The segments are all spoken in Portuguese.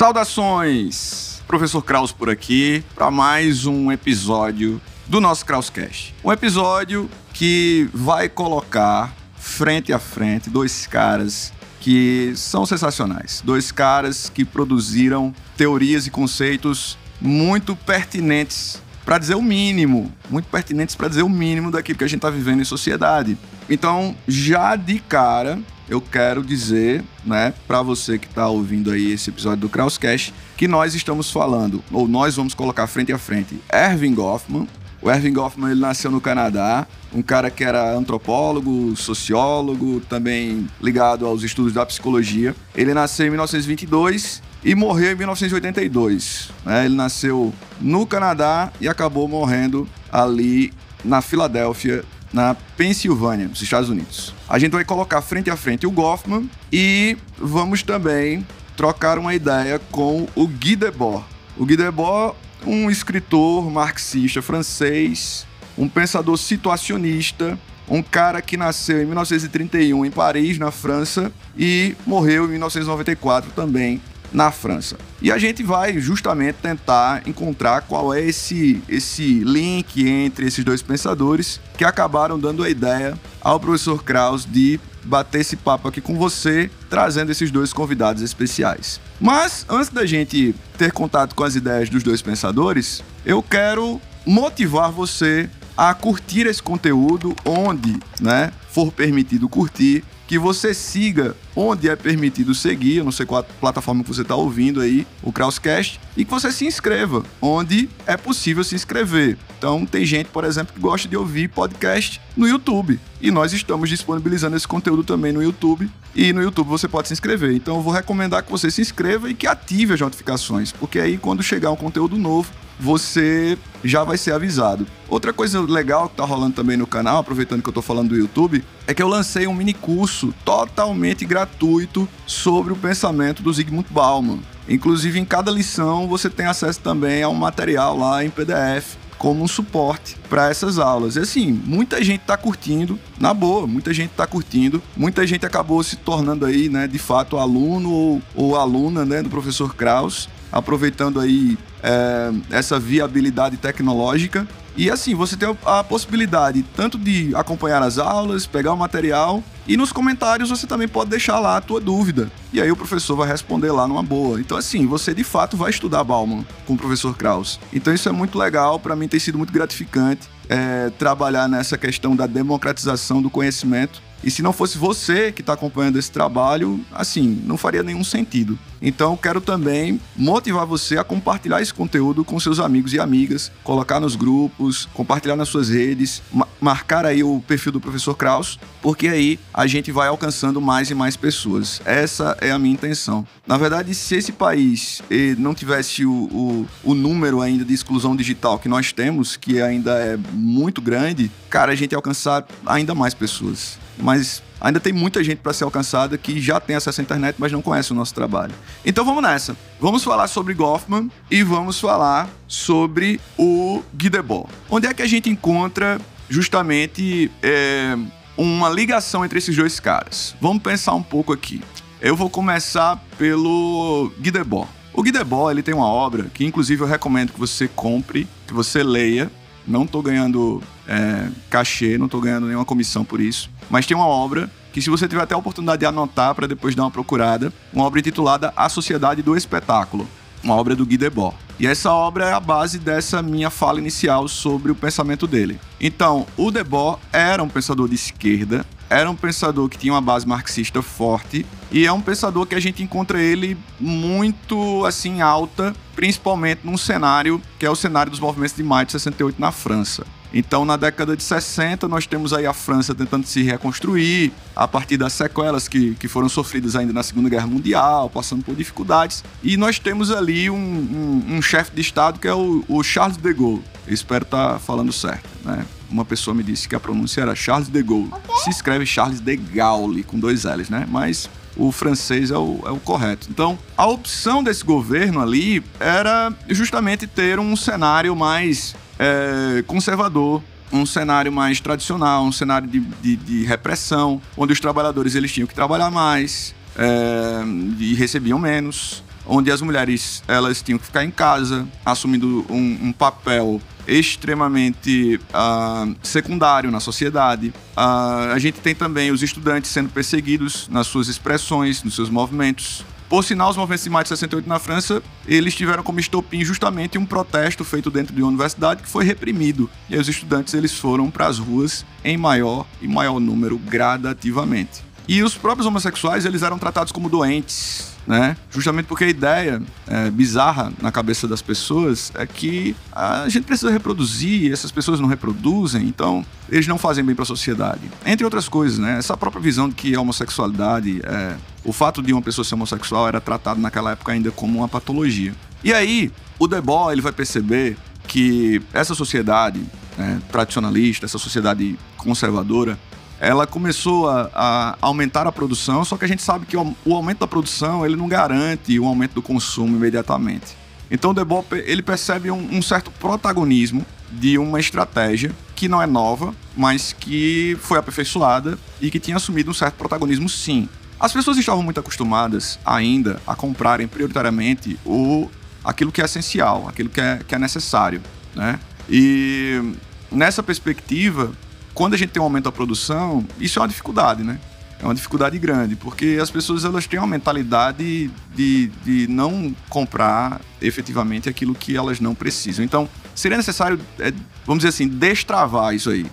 Saudações! Professor Kraus por aqui para mais um episódio do nosso Krauscast. Um episódio que vai colocar frente a frente dois caras que são sensacionais. Dois caras que produziram teorias e conceitos muito pertinentes para dizer o mínimo, muito pertinentes para dizer o mínimo daquilo que a gente está vivendo em sociedade. Então, já de cara, eu quero dizer, né, para você que está ouvindo aí esse episódio do Krauscast, que nós estamos falando, ou nós vamos colocar frente a frente, Erving Goffman. O Erving Goffman ele nasceu no Canadá, um cara que era antropólogo, sociólogo, também ligado aos estudos da psicologia. Ele nasceu em 1922 e morreu em 1982. Né? Ele nasceu no Canadá e acabou morrendo ali na Filadélfia, na Pensilvânia, nos Estados Unidos. A gente vai colocar frente a frente o Goffman e vamos também trocar uma ideia com o Guy Debord. O Guy Debord, um escritor marxista francês, um pensador situacionista, um cara que nasceu em 1931 em Paris, na França, e morreu em 1994 também na França. E a gente vai justamente tentar encontrar qual é esse, esse link entre esses dois pensadores que acabaram dando a ideia ao professor Kraus de bater esse papo aqui com você, trazendo esses dois convidados especiais. Mas antes da gente ter contato com as ideias dos dois pensadores, eu quero motivar você a curtir esse conteúdo onde, né, for permitido curtir que você siga onde é permitido seguir, eu não sei qual plataforma que você está ouvindo aí, o Krauscast, e que você se inscreva onde é possível se inscrever. Então, tem gente, por exemplo, que gosta de ouvir podcast no YouTube. E nós estamos disponibilizando esse conteúdo também no YouTube. E no YouTube você pode se inscrever. Então, eu vou recomendar que você se inscreva e que ative as notificações, porque aí, quando chegar um conteúdo novo, você já vai ser avisado. Outra coisa legal que tá rolando também no canal, aproveitando que eu tô falando do YouTube, é que eu lancei um mini curso totalmente gratuito sobre o pensamento do Zygmunt Bauman. Inclusive, em cada lição você tem acesso também a um material lá em PDF como um suporte para essas aulas. E assim, muita gente está curtindo, na boa, muita gente está curtindo, muita gente acabou se tornando aí, né, de fato, aluno ou, ou aluna, né, do professor Kraus, aproveitando aí é, essa viabilidade tecnológica. E assim, você tem a possibilidade tanto de acompanhar as aulas, pegar o material e nos comentários você também pode deixar lá a tua dúvida. E aí o professor vai responder lá numa boa. Então assim, você de fato vai estudar Bauman com o professor Kraus. Então isso é muito legal, para mim tem sido muito gratificante é, trabalhar nessa questão da democratização do conhecimento e se não fosse você que está acompanhando esse trabalho, assim, não faria nenhum sentido. Então, quero também motivar você a compartilhar esse conteúdo com seus amigos e amigas, colocar nos grupos, compartilhar nas suas redes, ma marcar aí o perfil do professor Kraus, porque aí a gente vai alcançando mais e mais pessoas. Essa é a minha intenção. Na verdade, se esse país eh, não tivesse o, o, o número ainda de exclusão digital que nós temos, que ainda é muito grande, cara, a gente ia alcançar ainda mais pessoas mas ainda tem muita gente para ser alcançada que já tem acesso à internet, mas não conhece o nosso trabalho. Então vamos nessa. Vamos falar sobre Goffman e vamos falar sobre o Guy Debord. Onde é que a gente encontra justamente é, uma ligação entre esses dois caras? Vamos pensar um pouco aqui. Eu vou começar pelo Guy Debord. O Guy Debord ele tem uma obra que, inclusive, eu recomendo que você compre, que você leia. Não estou ganhando é, cachê, não estou ganhando nenhuma comissão por isso. Mas tem uma obra que, se você tiver até a oportunidade de anotar para depois dar uma procurada, uma obra intitulada A Sociedade do Espetáculo, uma obra do Guy Debord. E essa obra é a base dessa minha fala inicial sobre o pensamento dele. Então, o Debord era um pensador de esquerda, era um pensador que tinha uma base marxista forte e é um pensador que a gente encontra ele muito assim alta, principalmente num cenário que é o cenário dos movimentos de maio de 68 na França. Então, na década de 60, nós temos aí a França tentando se reconstruir a partir das sequelas que, que foram sofridas ainda na Segunda Guerra Mundial, passando por dificuldades. E nós temos ali um, um, um chefe de Estado que é o, o Charles de Gaulle. Eu espero estar tá falando certo, né? Uma pessoa me disse que a pronúncia era Charles de Gaulle. Se escreve Charles de Gaulle, com dois L's, né? Mas o francês é o, é o correto. Então, a opção desse governo ali era justamente ter um cenário mais é, conservador, um cenário mais tradicional, um cenário de, de, de, repressão, onde os trabalhadores eles tinham que trabalhar mais é, e recebiam menos, onde as mulheres elas tinham que ficar em casa, assumindo um, um papel extremamente uh, secundário na sociedade. Uh, a gente tem também os estudantes sendo perseguidos nas suas expressões, nos seus movimentos. Por sinal, os movimentos de maio de 68 na França, eles tiveram como estopim justamente um protesto feito dentro de uma universidade que foi reprimido. E aí os estudantes eles foram para as ruas em maior e maior número gradativamente. E os próprios homossexuais, eles eram tratados como doentes, né? Justamente porque a ideia é, bizarra na cabeça das pessoas é que a gente precisa reproduzir, essas pessoas não reproduzem, então eles não fazem bem para a sociedade. Entre outras coisas, né? Essa própria visão de que a homossexualidade, é, o fato de uma pessoa ser homossexual era tratado naquela época ainda como uma patologia. E aí, o Debord ele vai perceber que essa sociedade né, tradicionalista, essa sociedade conservadora, ela começou a, a, aumentar a produção, só que a gente sabe que o, o, aumento da produção ele não garante o aumento do consumo imediatamente. Então o Debord ele percebe um, um certo protagonismo de uma estratégia que não é nova, mas que foi aperfeiçoada e que tinha assumido um certo protagonismo sim. As pessoas estavam muito acostumadas ainda a comprarem prioritariamente o, aquilo que é essencial, aquilo que é, que é necessário, né? E nessa perspectiva, quando a gente tem um aumento da produção, isso é uma dificuldade, né? É uma dificuldade grande, porque as pessoas elas têm uma mentalidade de, de não comprar efetivamente aquilo que elas não precisam. Então, seria necessário, é, vamos dizer assim, destravar isso aí.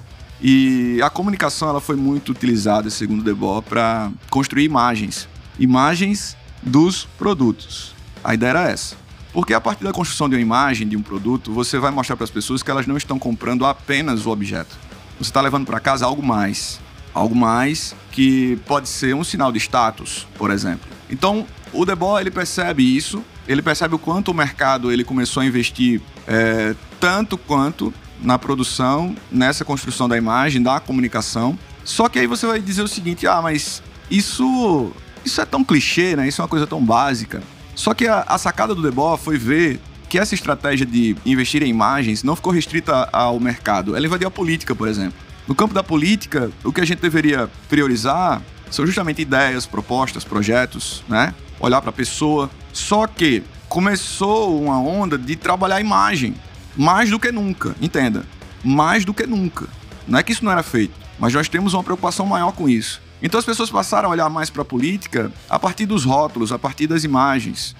E a comunicação ela foi muito utilizada, segundo Debord, para construir imagens. Imagens dos produtos. A ideia era essa. Porque a partir da construção de uma imagem de um produto, você vai mostrar para as pessoas que elas não estão comprando apenas o objeto você está levando para casa algo mais. Algo mais que pode ser um sinal de status, por exemplo. Então, o Debord ele percebe isso, ele percebe o quanto o mercado ele começou a investir é, tanto quanto na produção, nessa construção da imagem, da comunicação. Só que aí você vai dizer o seguinte: ah, mas isso, isso é tão clichê, né? Isso é uma coisa tão básica. Só que a, a sacada do Debord foi ver que essa estratégia de investir em imagens não ficou restrita ao mercado, ela invadiu a política, por exemplo. No campo da política, o que a gente deveria priorizar são justamente ideias, propostas, projetos, né? Olhar para a pessoa. Só que começou uma onda de trabalhar a imagem mais do que nunca, entenda. Mais do que nunca. Não é que isso não era feito, mas nós temos uma preocupação maior com isso. Então as pessoas passaram a olhar mais para a política a partir dos rótulos, a partir das imagens,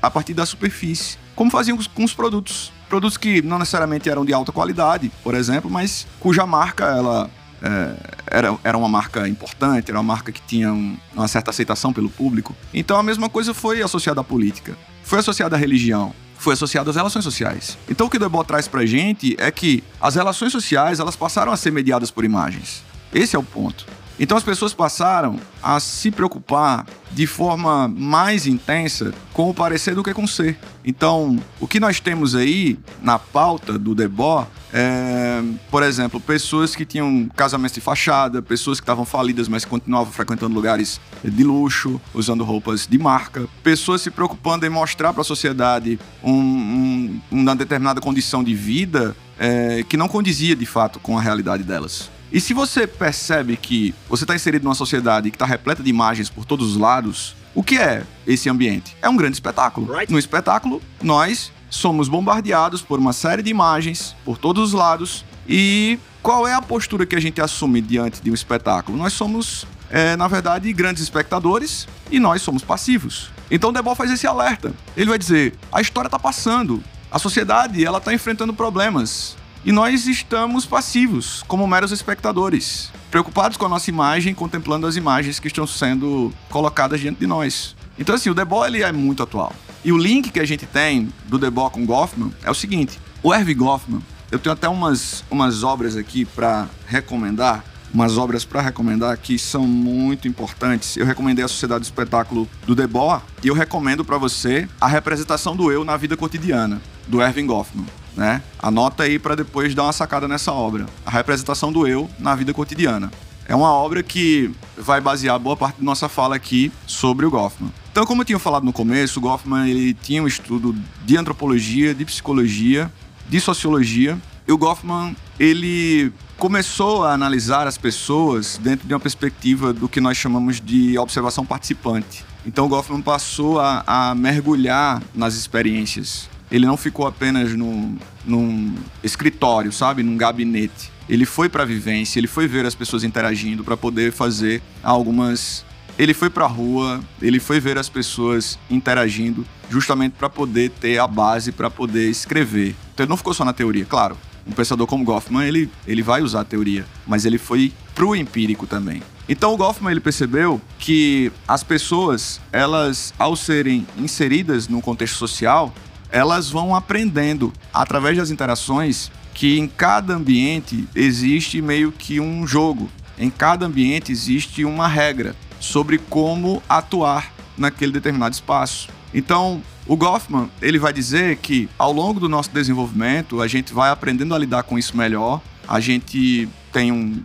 a partir da superfície como faziam com os produtos. Produtos que não necessariamente eram de alta qualidade, por exemplo, mas cuja marca ela é, era, era uma marca importante, era uma marca que tinha um, uma certa aceitação pelo público. Então a mesma coisa foi associada à política, foi associada à religião, foi associada às relações sociais. Então o que o Debord traz pra gente é que as relações sociais elas passaram a ser mediadas por imagens. Esse é o ponto. Então as pessoas passaram a se preocupar de forma mais intensa com o parecer do que com o ser. Então, o que nós temos aí na pauta do Debord é, por exemplo, pessoas que tinham casamentos de fachada, pessoas que estavam falidas, mas continuavam frequentando lugares de luxo, usando roupas de marca, pessoas se preocupando em mostrar para a sociedade um, um, uma determinada condição de vida é, que não condizia de fato com a realidade delas. E se você percebe que você está inserido numa sociedade que está repleta de imagens por todos os lados, o que é esse ambiente? É um grande espetáculo. No espetáculo, nós somos bombardeados por uma série de imagens por todos os lados. E qual é a postura que a gente assume diante de um espetáculo? Nós somos, é, na verdade, grandes espectadores e nós somos passivos. Então o Debol faz esse alerta. Ele vai dizer: a história está passando, a sociedade ela está enfrentando problemas. E nós estamos passivos, como meros espectadores, preocupados com a nossa imagem, contemplando as imagens que estão sendo colocadas diante de nós. Então, assim, o Debord ele é muito atual. E o link que a gente tem do Debord com Goffman é o seguinte: o Erwin Goffman, eu tenho até umas, umas obras aqui para recomendar, umas obras para recomendar que são muito importantes. Eu recomendei a Sociedade do Espetáculo do Debord e eu recomendo para você a representação do eu na vida cotidiana, do Erwin Goffman né? Anota aí para depois dar uma sacada nessa obra. A representação do eu na vida cotidiana. É uma obra que vai basear boa parte da nossa fala aqui sobre o Goffman. Então, como eu tinha falado no começo, o Goffman ele tinha um estudo de antropologia, de psicologia, de sociologia. E o Goffman ele começou a analisar as pessoas dentro de uma perspectiva do que nós chamamos de observação participante. Então o Goffman passou a, a mergulhar nas experiências. Ele não ficou apenas num, num escritório, sabe? Num gabinete. Ele foi para a vivência, ele foi ver as pessoas interagindo para poder fazer algumas. Ele foi para a rua, ele foi ver as pessoas interagindo, justamente para poder ter a base para poder escrever. Então ele não ficou só na teoria, claro. Um pensador como Goffman, ele, ele vai usar a teoria, mas ele foi pro empírico também. Então o Goffman ele percebeu que as pessoas, elas ao serem inseridas no contexto social, elas vão aprendendo através das interações que em cada ambiente existe meio que um jogo. Em cada ambiente existe uma regra sobre como atuar naquele determinado espaço. Então, o Goffman, ele vai dizer que ao longo do nosso desenvolvimento, a gente vai aprendendo a lidar com isso melhor. A gente tem um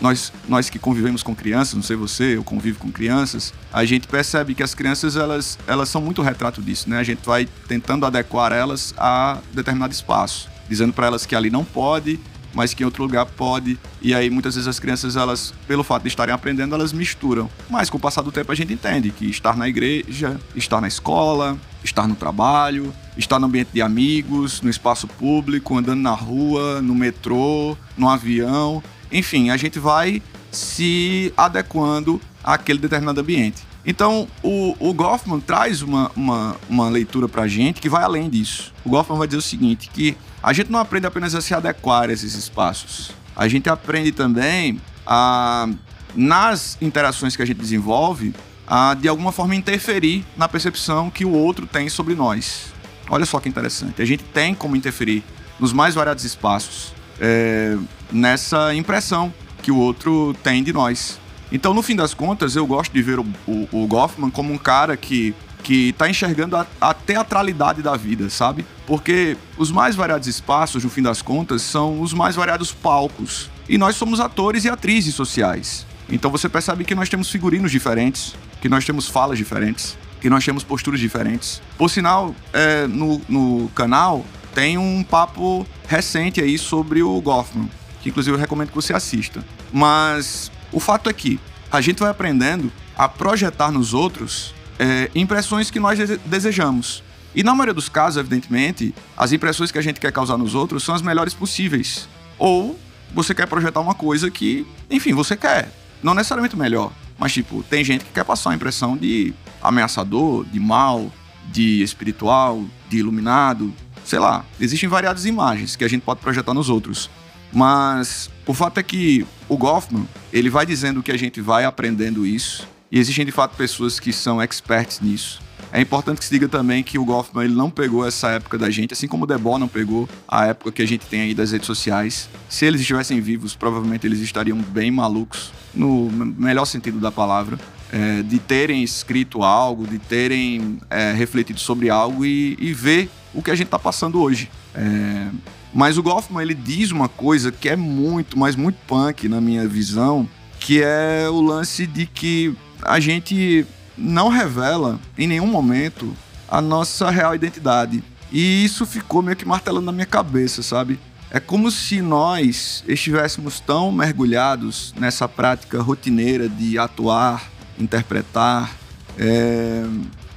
nós, nós que convivemos com crianças, não sei você, eu convivo com crianças, a gente percebe que as crianças elas, elas são muito retrato disso, né? A gente vai tentando adequar elas a determinado espaço, dizendo para elas que ali não pode, mas que em outro lugar pode. E aí muitas vezes as crianças elas, pelo fato de estarem aprendendo, elas misturam. Mas com o passar do tempo a gente entende que estar na igreja, estar na escola, estar no trabalho, estar no ambiente de amigos, no espaço público, andando na rua, no metrô, no avião, enfim, a gente vai se adequando àquele determinado ambiente. Então, o, o Goffman traz uma, uma, uma leitura para a gente que vai além disso. O Goffman vai dizer o seguinte, que a gente não aprende apenas a se adequar a esses espaços. A gente aprende também a, nas interações que a gente desenvolve, a, de alguma forma, interferir na percepção que o outro tem sobre nós. Olha só que interessante. A gente tem como interferir nos mais variados espaços é, nessa impressão que o outro tem de nós. Então, no fim das contas, eu gosto de ver o, o, o Goffman como um cara que que está enxergando a, a, teatralidade da vida, sabe? Porque os mais variados espaços, no fim das contas, são os mais variados palcos. E nós somos atores e atrizes sociais. Então você percebe que nós temos figurinos diferentes, que nós temos falas diferentes, que nós temos posturas diferentes. Por sinal, é, no, no canal tem um papo recente aí sobre o Goffman, que inclusive eu recomendo que você assista. Mas o fato é que a gente vai aprendendo a projetar nos outros é, impressões que nós desejamos. E na maioria dos casos, evidentemente, as impressões que a gente quer causar nos outros são as melhores possíveis. Ou você quer projetar uma coisa que, enfim, você quer. Não necessariamente melhor, mas tipo, tem gente que quer passar uma impressão de ameaçador, de mal, de espiritual, de iluminado, sei lá, existem variadas imagens que a gente pode projetar nos outros. Mas o fato é que o Goffman, ele vai dizendo que a gente vai aprendendo isso, e existem de fato pessoas que são experts nisso. É importante que se diga também que o Goffman ele não pegou essa época da gente, assim como o Debord não pegou a época que a gente tem aí das redes sociais. Se eles estivessem vivos, provavelmente eles estariam bem malucos, no melhor sentido da palavra, é, de terem escrito algo, de terem é, refletido sobre algo e, e ver o que a gente está passando hoje. É... Mas o Goffman ele diz uma coisa que é muito, mas muito punk na minha visão, que é o lance de que a gente não revela em nenhum momento a nossa real identidade. E isso ficou meio que martelando na minha cabeça, sabe? É como se nós estivéssemos tão mergulhados nessa prática rotineira de atuar, interpretar, é...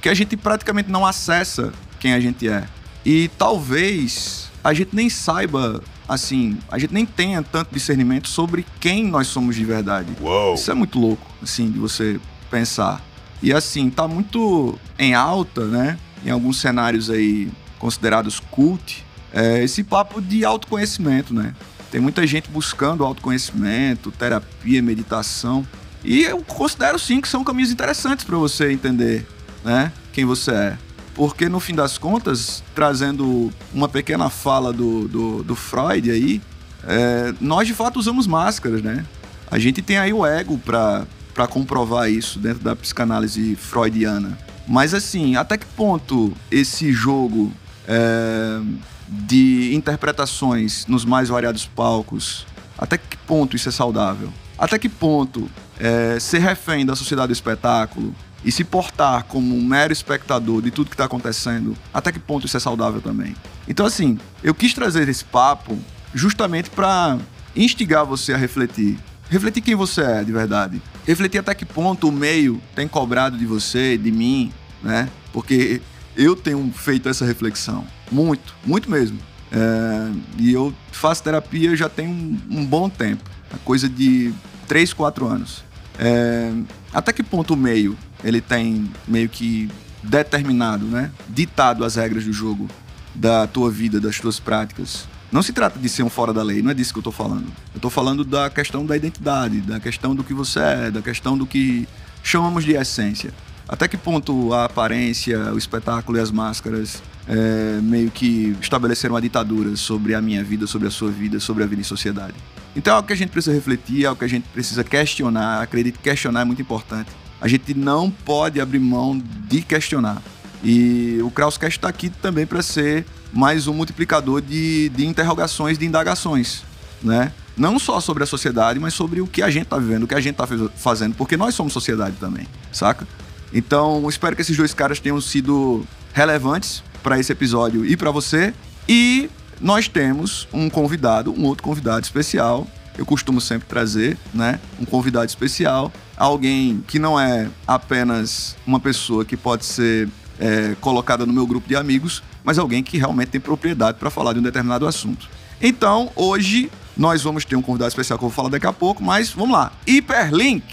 que a gente praticamente não acessa quem a gente é. E talvez a gente nem saiba, assim, a gente nem tenha tanto discernimento sobre quem nós somos de verdade. Uou. Isso é muito louco, assim, de você pensar. E assim, tá muito em alta, né? Em alguns cenários aí considerados cult, é esse papo de autoconhecimento, né? Tem muita gente buscando autoconhecimento, terapia, meditação. E eu considero sim que são caminhos interessantes para você entender, né? Quem você é. Porque no fim das contas, trazendo uma pequena fala do, do, do Freud aí, é, nós de fato usamos máscaras, né? A gente tem aí o ego para comprovar isso dentro da psicanálise freudiana. Mas assim, até que ponto esse jogo é, de interpretações nos mais variados palcos, até que ponto isso é saudável? Até que ponto é, ser refém da sociedade do espetáculo, e se portar como um mero espectador de tudo que está acontecendo, até que ponto isso é saudável também? Então, assim, eu quis trazer esse papo justamente para instigar você a refletir. Refletir quem você é de verdade. refletir até que ponto o meio tem cobrado de você, de mim, né? Porque eu tenho feito essa reflexão. Muito, muito mesmo. É, e eu faço terapia já tem um, um bom tempo. Coisa de 3, 4 anos. É, até que ponto o meio ele tem meio que determinado, né? Ditado as regras do jogo da tua vida, das tuas práticas. Não se trata de ser um fora da lei, não é disso que eu estou falando. Eu estou falando da questão da identidade, da questão do que você é, da questão do que chamamos de essência. Até que ponto a aparência, o espetáculo e as máscaras é, meio que estabeleceram uma ditadura sobre a minha vida, sobre a sua vida, sobre a vida em sociedade. Então é algo que a gente precisa refletir, é algo que a gente precisa questionar. Acredito que questionar é muito importante. A gente não pode abrir mão de questionar. E o Krauscast está aqui também para ser mais um multiplicador de, de interrogações, de indagações, né? Não só sobre a sociedade, mas sobre o que a gente está vivendo, o que a gente está fazendo, porque nós somos sociedade também, saca? Então, espero que esses dois caras tenham sido relevantes para esse episódio e para você. E nós temos um convidado, um outro convidado especial. Eu costumo sempre trazer, né, um convidado especial, alguém que não é apenas uma pessoa que pode ser é, colocada no meu grupo de amigos, mas alguém que realmente tem propriedade para falar de um determinado assunto. Então, hoje nós vamos ter um convidado especial que eu vou falar daqui a pouco, mas vamos lá. Hiperlink.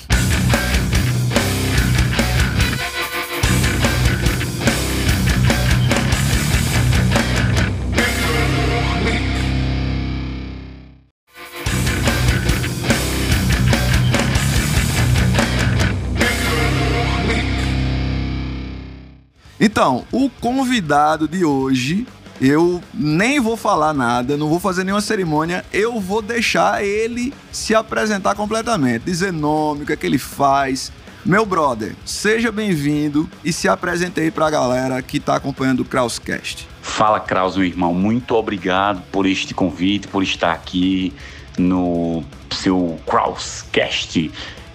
Então, o convidado de hoje, eu nem vou falar nada, não vou fazer nenhuma cerimônia, eu vou deixar ele se apresentar completamente, dizer nome, o que é que ele faz. Meu brother, seja bem-vindo e se apresente aí pra galera que tá acompanhando o Krauscast. Fala, Kraus, meu irmão. Muito obrigado por este convite, por estar aqui no seu Krauscast.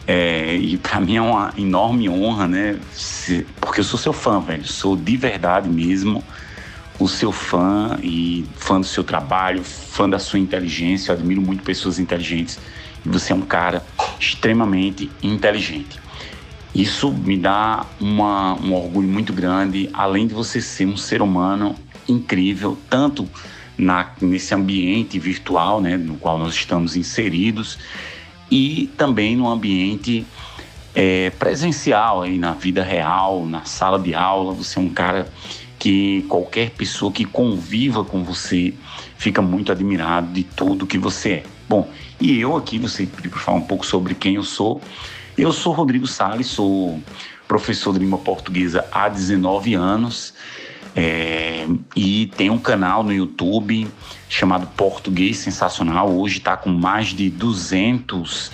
É, e para mim é uma enorme honra, né? Se, porque eu sou seu fã, velho. Sou de verdade mesmo o seu fã e fã do seu trabalho, fã da sua inteligência. Eu admiro muito pessoas inteligentes e você é um cara extremamente inteligente. Isso me dá uma, um orgulho muito grande, além de você ser um ser humano incrível, tanto na, nesse ambiente virtual, né, no qual nós estamos inseridos, e também no ambiente é, presencial, aí, na vida real, na sala de aula. Você é um cara que qualquer pessoa que conviva com você fica muito admirado de tudo que você é. Bom, e eu aqui, você pediu para falar um pouco sobre quem eu sou. Eu sou Rodrigo Salles, sou professor de língua portuguesa há 19 anos. É, e tem um canal no YouTube chamado Português Sensacional. Hoje está com mais de 200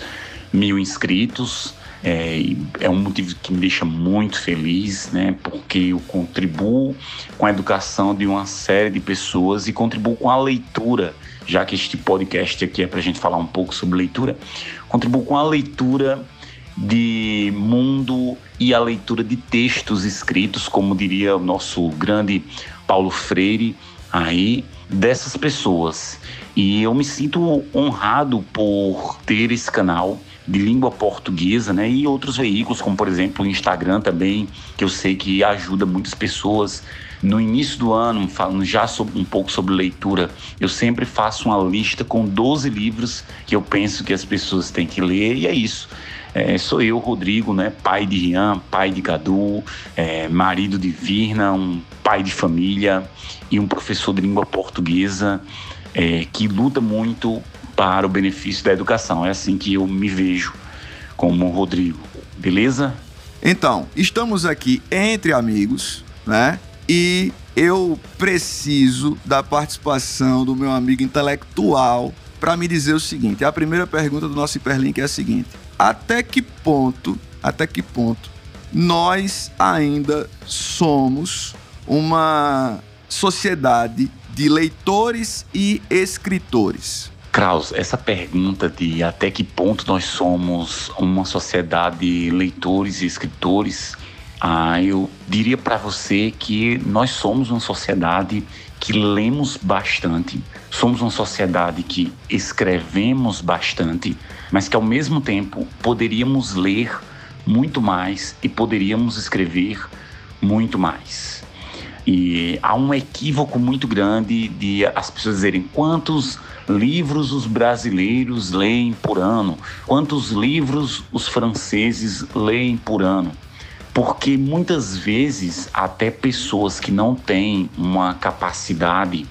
mil inscritos. É, é, um motivo que me deixa muito feliz, né? Porque eu contribuo com a educação de uma série de pessoas e contribuo com a leitura, já que este podcast aqui é para a gente falar um pouco sobre leitura. Contribuo com a leitura de mundo e a leitura de textos escritos, como diria o nosso grande Paulo Freire, aí dessas pessoas. E eu me sinto honrado por ter esse canal de língua portuguesa, né? E outros veículos, como por exemplo o Instagram também, que eu sei que ajuda muitas pessoas. No início do ano, falando já sobre, um pouco sobre leitura, eu sempre faço uma lista com 12 livros que eu penso que as pessoas têm que ler, e é isso. É, sou eu, Rodrigo, né, pai de Rian, pai de Cadu, é, marido de Virna, um pai de família e um professor de língua portuguesa é, que luta muito para o benefício da educação. É assim que eu me vejo como Rodrigo, beleza? Então, estamos aqui entre amigos, né? E eu preciso da participação do meu amigo intelectual para me dizer o seguinte. A primeira pergunta do nosso hiperlink é a seguinte: até que ponto, até que ponto nós ainda somos uma sociedade de leitores e escritores? Kraus, essa pergunta de até que ponto nós somos uma sociedade de leitores e escritores, ah, eu diria para você que nós somos uma sociedade que lemos bastante, somos uma sociedade que escrevemos bastante, mas que ao mesmo tempo poderíamos ler muito mais e poderíamos escrever muito mais. E há um equívoco muito grande de as pessoas dizerem quantos livros os brasileiros leem por ano, quantos livros os franceses leem por ano. Porque muitas vezes até pessoas que não têm uma capacidade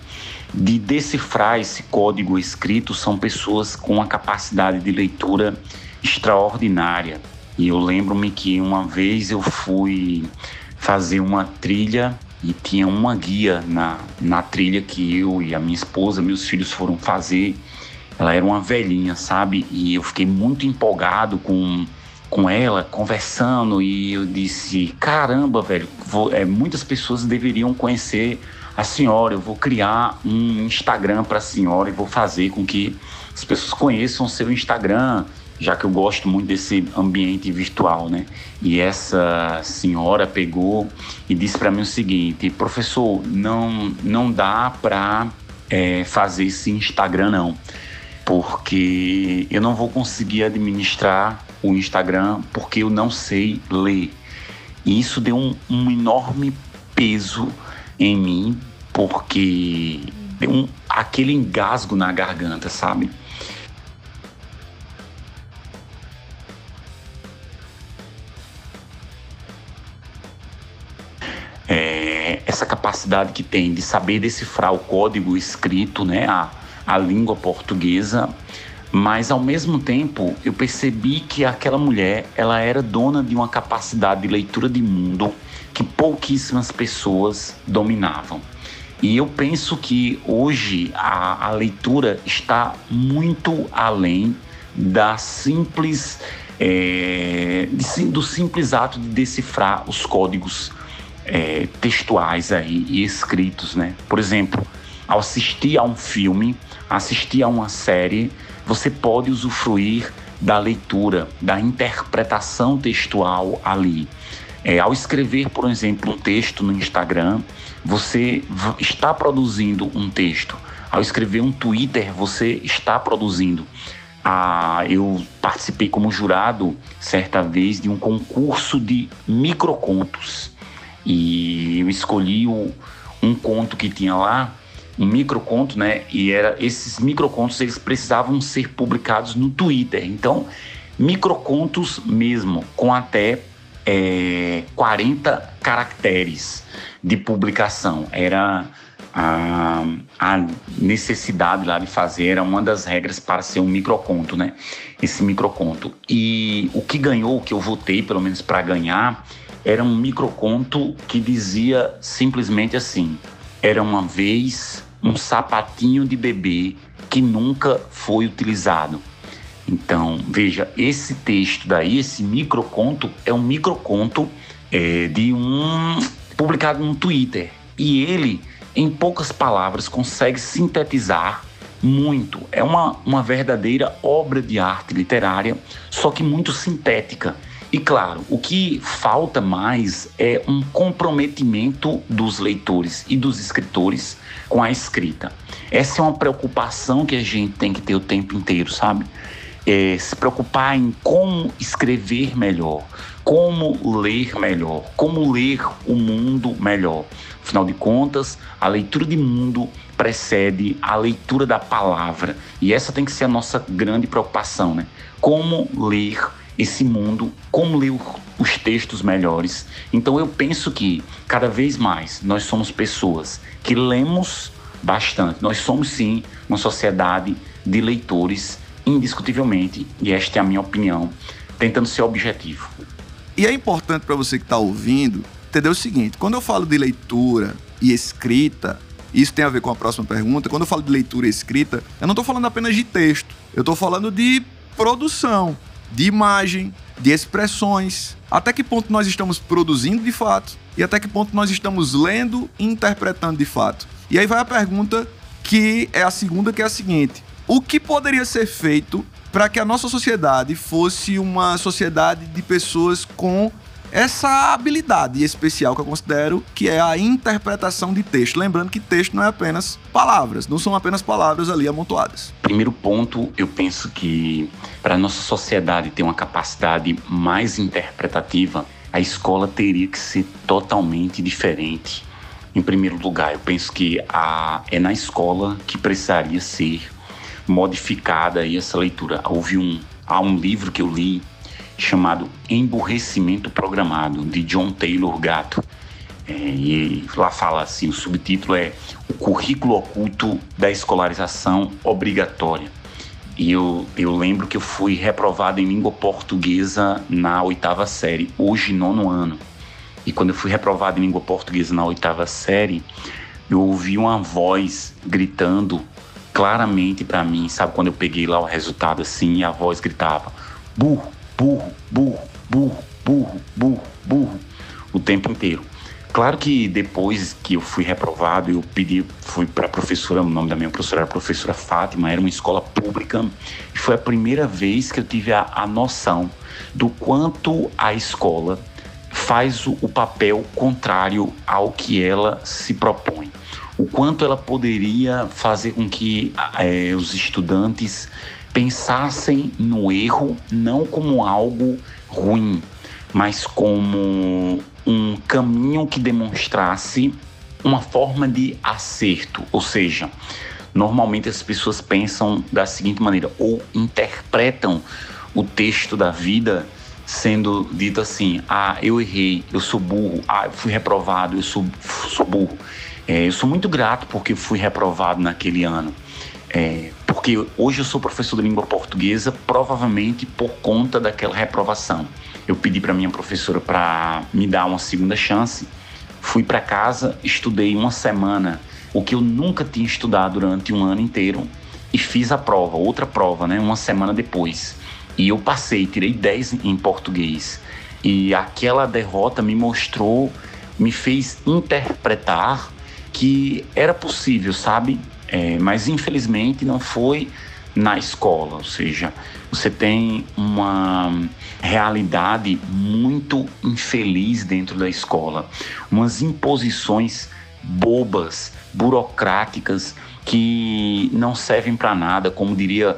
de decifrar esse código escrito são pessoas com uma capacidade de leitura extraordinária. E eu lembro-me que uma vez eu fui fazer uma trilha e tinha uma guia na, na trilha que eu e a minha esposa, meus filhos foram fazer. Ela era uma velhinha, sabe? E eu fiquei muito empolgado com, com ela, conversando, e eu disse: caramba, velho, vou, é, muitas pessoas deveriam conhecer a senhora. Eu vou criar um Instagram para a senhora e vou fazer com que as pessoas conheçam o seu Instagram, já que eu gosto muito desse ambiente virtual, né? E essa senhora pegou e disse para mim o seguinte: professor, não, não dá para é, fazer esse Instagram, não, porque eu não vou conseguir administrar o Instagram porque eu não sei ler. E isso deu um, um enorme peso em mim, porque deu um, aquele engasgo na garganta, sabe? é, essa capacidade que tem de saber decifrar o código escrito, né, a, a língua portuguesa, mas ao mesmo tempo eu percebi que aquela mulher ela era dona de uma capacidade de leitura de mundo que pouquíssimas pessoas dominavam. E eu penso que hoje a, a leitura está muito além da simples é, do simples ato de decifrar os códigos é, textuais aí e escritos, né? Por exemplo, ao assistir a um filme, assistir a uma série, você pode usufruir da leitura, da interpretação textual ali. É, ao escrever, por exemplo, um texto no Instagram, você está produzindo um texto. Ao escrever um Twitter, você está produzindo. Ah, eu participei como jurado certa vez de um concurso de microcontos. E eu escolhi o, um conto que tinha lá, um microconto, né? E era esses microcontos eles precisavam ser publicados no Twitter. Então, microcontos mesmo, com até é, 40 caracteres de publicação. Era a, a, necessidade lá de fazer, era uma das regras para ser um microconto, né? Esse microconto. E o que ganhou, o que eu votei, pelo menos para ganhar, era um microconto que dizia simplesmente assim: era uma vez um sapatinho de bebê que nunca foi utilizado. Então, veja, esse texto daí, esse microconto, é um microconto é, de um publicado no Twitter. E ele, em poucas palavras, consegue sintetizar muito. É uma, uma verdadeira obra de arte literária, só que muito sintética. E claro, o que falta mais é um comprometimento dos leitores e dos escritores com a escrita. Essa é uma preocupação que a gente tem que ter o tempo inteiro, sabe? É se preocupar em como escrever melhor, como ler melhor, como ler o mundo melhor. Afinal de contas, a leitura de mundo precede a leitura da palavra. E essa tem que ser a nossa grande preocupação, né? Como ler esse mundo, como ler os textos melhores. Então eu penso que cada vez mais nós somos pessoas que lemos bastante. Nós somos sim uma sociedade de leitores, indiscutivelmente, e esta é a minha opinião, tentando ser objetivo. E é importante para você que está ouvindo entender o seguinte: quando eu falo de leitura e escrita, isso tem a ver com a próxima pergunta. Quando eu falo de leitura e escrita, eu não estou falando apenas de texto, eu estou falando de produção de imagem, de expressões. Até que ponto nós estamos produzindo de fato e até que ponto nós estamos lendo e interpretando de fato. E aí vai a pergunta que é a segunda, que é a seguinte: o que poderia ser feito para que a nossa sociedade fosse uma sociedade de pessoas com essa habilidade especial que eu considero que é a interpretação de texto. Lembrando que texto não é apenas palavras, não são apenas palavras ali amontoadas. Primeiro ponto, eu penso que para a nossa sociedade ter uma capacidade mais interpretativa, a escola teria que ser totalmente diferente. Em primeiro lugar, eu penso que a, é na escola que precisaria ser modificada essa leitura. Houve um, há um livro que eu li chamado Emburrecimento Programado, de John Taylor Gatto. É, e lá fala assim, o subtítulo é O Currículo Oculto da Escolarização Obrigatória. E eu, eu lembro que eu fui reprovado em língua portuguesa na oitava série, hoje nono ano. E quando eu fui reprovado em língua portuguesa na oitava série, eu ouvi uma voz gritando claramente para mim, sabe? Quando eu peguei lá o resultado assim, a voz gritava: burro, burro, burro, burro, burro, burro, burro, o tempo inteiro. Claro que depois que eu fui reprovado, eu pedi, fui para a professora, o nome da minha professora era professora Fátima, era uma escola pública, e foi a primeira vez que eu tive a, a noção do quanto a escola faz o, o papel contrário ao que ela se propõe o quanto ela poderia fazer com que é, os estudantes pensassem no erro não como algo ruim, mas como um caminho que demonstrasse uma forma de acerto, ou seja, normalmente as pessoas pensam da seguinte maneira ou interpretam o texto da vida sendo dito assim: ah, eu errei, eu sou burro, ah, eu fui reprovado, eu sou, sou burro. É, eu sou muito grato porque fui reprovado naquele ano. É, porque hoje eu sou professor de língua portuguesa, provavelmente por conta daquela reprovação. Eu pedi para minha professora para me dar uma segunda chance. Fui para casa, estudei uma semana, o que eu nunca tinha estudado durante um ano inteiro, e fiz a prova, outra prova, né, uma semana depois. E eu passei, tirei 10 em português. E aquela derrota me mostrou, me fez interpretar que era possível, sabe? É, mas infelizmente não foi na escola, ou seja, você tem uma realidade muito infeliz dentro da escola, umas imposições bobas, burocráticas que não servem para nada, como diria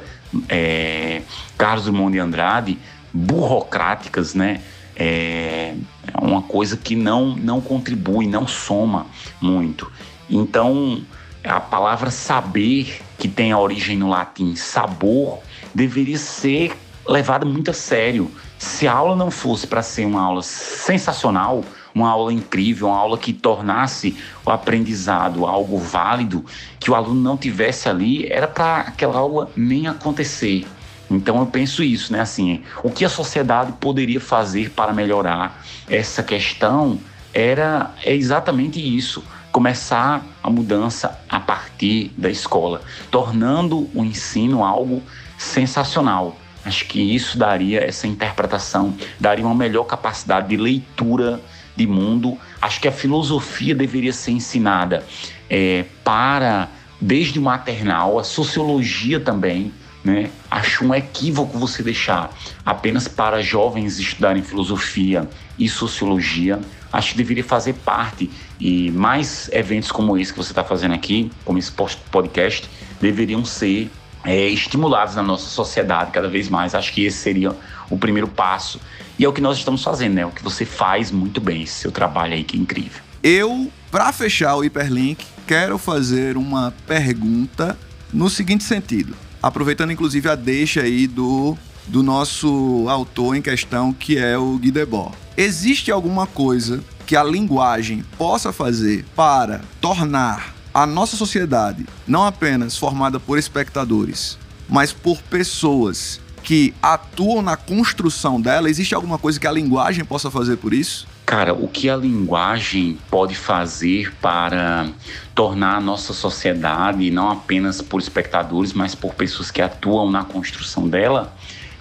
é, Carlos Drummond de Andrade, burocráticas, né? É, é uma coisa que não, não contribui, não soma muito. Então, a palavra saber, que tem a origem no latim sabor, deveria ser levada muito a sério. Se a aula não fosse para ser uma aula sensacional, uma aula incrível, uma aula que tornasse o aprendizado algo válido, que o aluno não tivesse ali, era para aquela aula nem acontecer. Então eu penso isso, né? Assim, o que a sociedade poderia fazer para melhorar essa questão era é exatamente isso começar a mudança a partir da escola, tornando o ensino algo sensacional. Acho que isso daria essa interpretação, daria uma melhor capacidade de leitura de mundo. Acho que a filosofia deveria ser ensinada é, para, desde o maternal, a sociologia também. Né? Acho um equívoco você deixar apenas para jovens estudarem filosofia e sociologia. Acho que deveria fazer parte e mais eventos como esse que você está fazendo aqui, como esse podcast, deveriam ser é, estimulados na nossa sociedade cada vez mais. Acho que esse seria o primeiro passo. E é o que nós estamos fazendo, né? O que você faz muito bem, esse seu trabalho aí que é incrível. Eu, para fechar o hiperlink, quero fazer uma pergunta no seguinte sentido. Aproveitando inclusive a deixa aí do, do nosso autor em questão, que é o Guy Debord. Existe alguma coisa que a linguagem possa fazer para tornar a nossa sociedade não apenas formada por espectadores, mas por pessoas que atuam na construção dela? Existe alguma coisa que a linguagem possa fazer por isso? Cara, o que a linguagem pode fazer para tornar a nossa sociedade não apenas por espectadores, mas por pessoas que atuam na construção dela,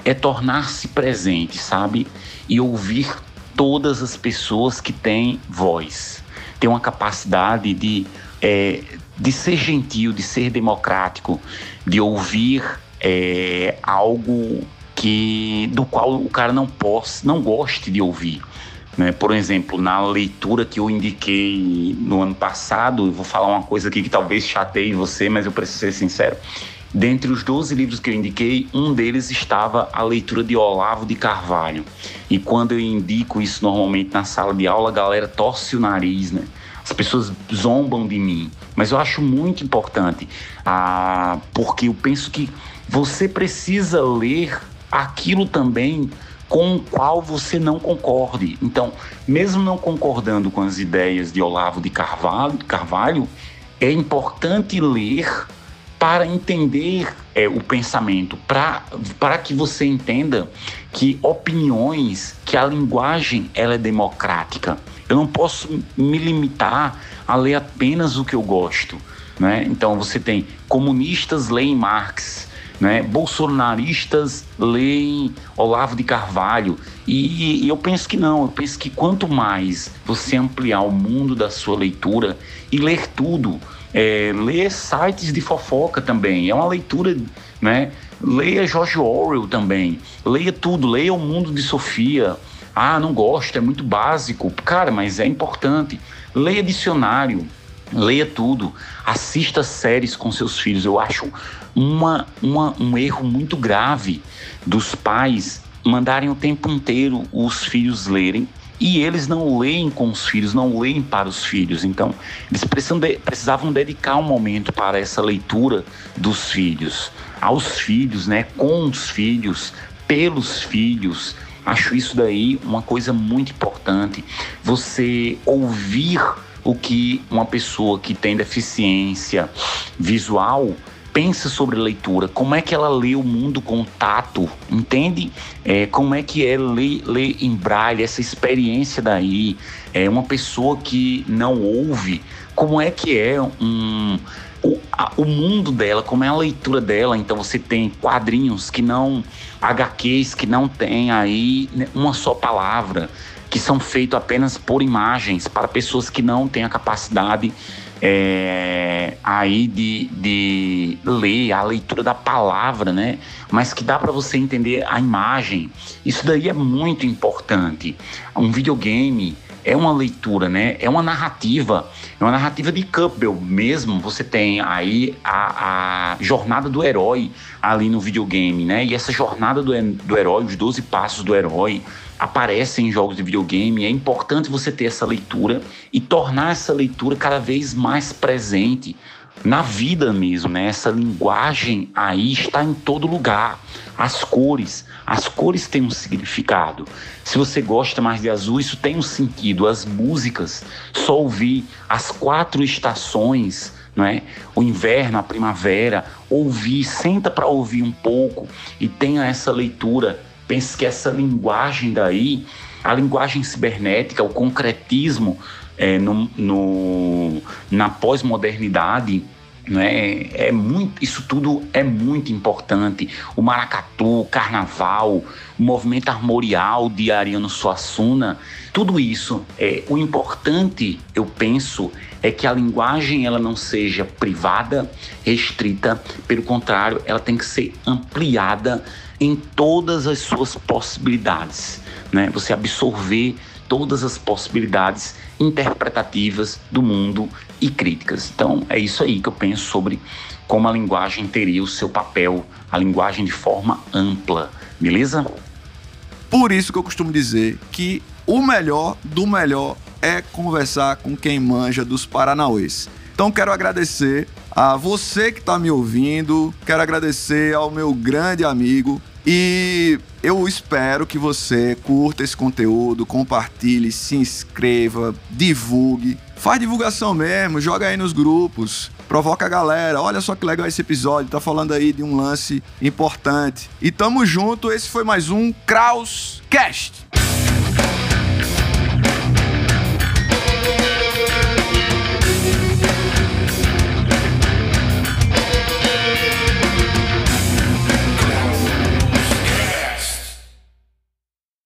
é tornar-se presente, sabe? E ouvir todas as pessoas que têm voz, têm uma capacidade de, é, de ser gentil, de ser democrático, de ouvir é, algo que do qual o cara não possa, não goste de ouvir. Né? Por exemplo, na leitura que eu indiquei no ano passado, eu vou falar uma coisa aqui que talvez chateie você, mas eu preciso ser sincero. Dentre os 12 livros que eu indiquei, um deles estava a leitura de Olavo de Carvalho. E quando eu indico isso normalmente na sala de aula, a galera torce o nariz, né? As pessoas zombam de mim. Mas eu acho muito importante, ah, porque eu penso que você precisa ler aquilo também com o qual você não concorde. Então, mesmo não concordando com as ideias de Olavo de Carvalho, Carvalho é importante ler para entender é, o pensamento, para, que você entenda que opiniões, que a linguagem ela é democrática. Eu não posso me limitar a ler apenas o que eu gosto. Né? Então você tem comunistas leem Marx, né? bolsonaristas leem Olavo de Carvalho. E, e, eu penso que não, eu penso que quanto mais você ampliar o mundo da sua leitura e ler tudo, é, sites de fofoca também. É uma leitura, né? Leia George Orwell também. Leia tudo, leia o mundo de Sofia. Ah, não gosto, é muito básico. Cara, mas é importante. Leia dicionário, leia tudo. Assista séries com seus filhos. Eu acho uma, uma, um erro muito grave dos pais mandarem o tempo inteiro os filhos lerem e eles não leem com os filhos, não leem para os filhos. Então, eles de, precisavam dedicar um momento para essa leitura dos filhos, aos filhos, né, com os filhos, pelos filhos. Acho isso daí uma coisa muito importante. Você ouvir o que uma pessoa que tem deficiência visual pensa sobre leitura, como é que ela lê o mundo com tato, entende? É, como é que é ler, ler em braille, essa experiência daí, é uma pessoa que não ouve, como é que é um o, a, o mundo dela, como é a leitura dela. Então você tem quadrinhos que não HQs que não tem aí uma só palavra, que são feitos apenas por imagens para pessoas que não têm a capacidade é, aí de, de ler a leitura da palavra, né? Mas que dá para você entender a imagem. Isso daí é muito importante. Um videogame é uma leitura, né? É uma narrativa, é uma narrativa de Campbell mesmo. Você tem aí a, a jornada do herói ali no videogame, né? E essa jornada do, do herói, os 12 passos do herói, aparecem em jogos de videogame. É importante você ter essa leitura e tornar essa leitura cada vez mais presente na vida mesmo, né? Essa linguagem aí está em todo lugar. As cores, as cores têm um significado. Se você gosta mais de azul, isso tem um sentido. As músicas, só ouvir as quatro estações, não é? O inverno, a primavera, ouvir, senta para ouvir um pouco e tenha essa leitura Pense que essa linguagem daí, a linguagem cibernética, o concretismo é, no, no, na pós-modernidade, né? É muito, isso tudo é muito importante. O maracatu, o carnaval, o movimento armorial de Ariano Suassuna, tudo isso. É, o importante, eu penso, é que a linguagem ela não seja privada, restrita. Pelo contrário, ela tem que ser ampliada em todas as suas possibilidades, né? Você absorver todas as possibilidades interpretativas do mundo e críticas. Então, é isso aí que eu penso sobre como a linguagem teria o seu papel, a linguagem de forma ampla, beleza? Por isso que eu costumo dizer que o melhor do melhor é conversar com quem manja dos Paranauês. Então quero agradecer a você que está me ouvindo, quero agradecer ao meu grande amigo e eu espero que você curta esse conteúdo, compartilhe, se inscreva, divulgue. Faz divulgação mesmo, joga aí nos grupos, provoca a galera. Olha só que legal esse episódio, tá falando aí de um lance importante. E tamo junto, esse foi mais um Kraus Cast.